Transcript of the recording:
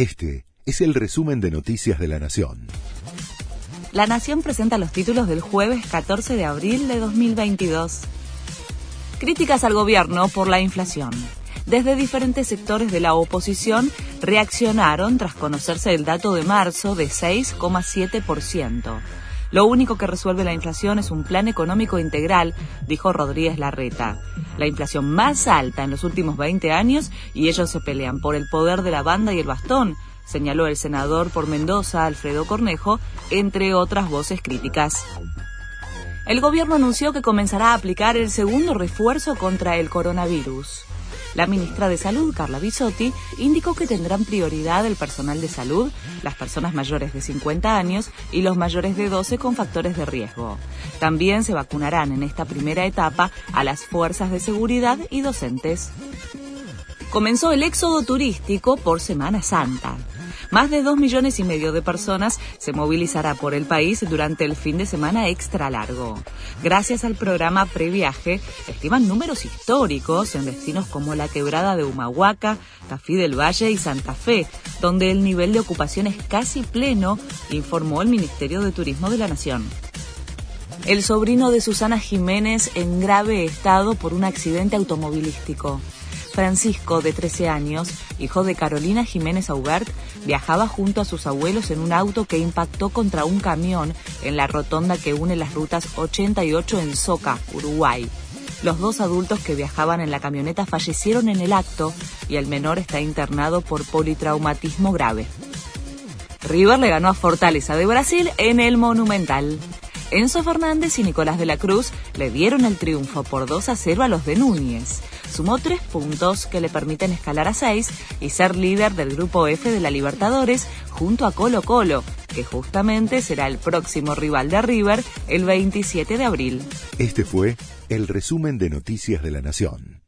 Este es el resumen de Noticias de la Nación. La Nación presenta los títulos del jueves 14 de abril de 2022. Críticas al gobierno por la inflación. Desde diferentes sectores de la oposición reaccionaron tras conocerse el dato de marzo de 6,7%. Lo único que resuelve la inflación es un plan económico integral, dijo Rodríguez Larreta. La inflación más alta en los últimos 20 años y ellos se pelean por el poder de la banda y el bastón, señaló el senador por Mendoza, Alfredo Cornejo, entre otras voces críticas. El gobierno anunció que comenzará a aplicar el segundo refuerzo contra el coronavirus. La ministra de Salud, Carla Bisotti, indicó que tendrán prioridad el personal de salud, las personas mayores de 50 años y los mayores de 12 con factores de riesgo. También se vacunarán en esta primera etapa a las fuerzas de seguridad y docentes. Comenzó el éxodo turístico por Semana Santa. Más de dos millones y medio de personas se movilizará por el país durante el fin de semana extra largo. Gracias al programa Previaje, estiman números históricos en destinos como la quebrada de Humahuaca, Tafí del Valle y Santa Fe, donde el nivel de ocupación es casi pleno, informó el Ministerio de Turismo de la Nación. El sobrino de Susana Jiménez en grave estado por un accidente automovilístico. Francisco, de 13 años, hijo de Carolina Jiménez Augart, viajaba junto a sus abuelos en un auto que impactó contra un camión en la rotonda que une las rutas 88 en Soca, Uruguay. Los dos adultos que viajaban en la camioneta fallecieron en el acto y el menor está internado por politraumatismo grave. River le ganó a Fortaleza de Brasil en el Monumental. Enzo Fernández y Nicolás de la Cruz le dieron el triunfo por 2 a 0 a los de Núñez. Sumó tres puntos que le permiten escalar a seis y ser líder del grupo F de la Libertadores junto a Colo Colo, que justamente será el próximo rival de River el 27 de abril. Este fue el resumen de Noticias de la Nación.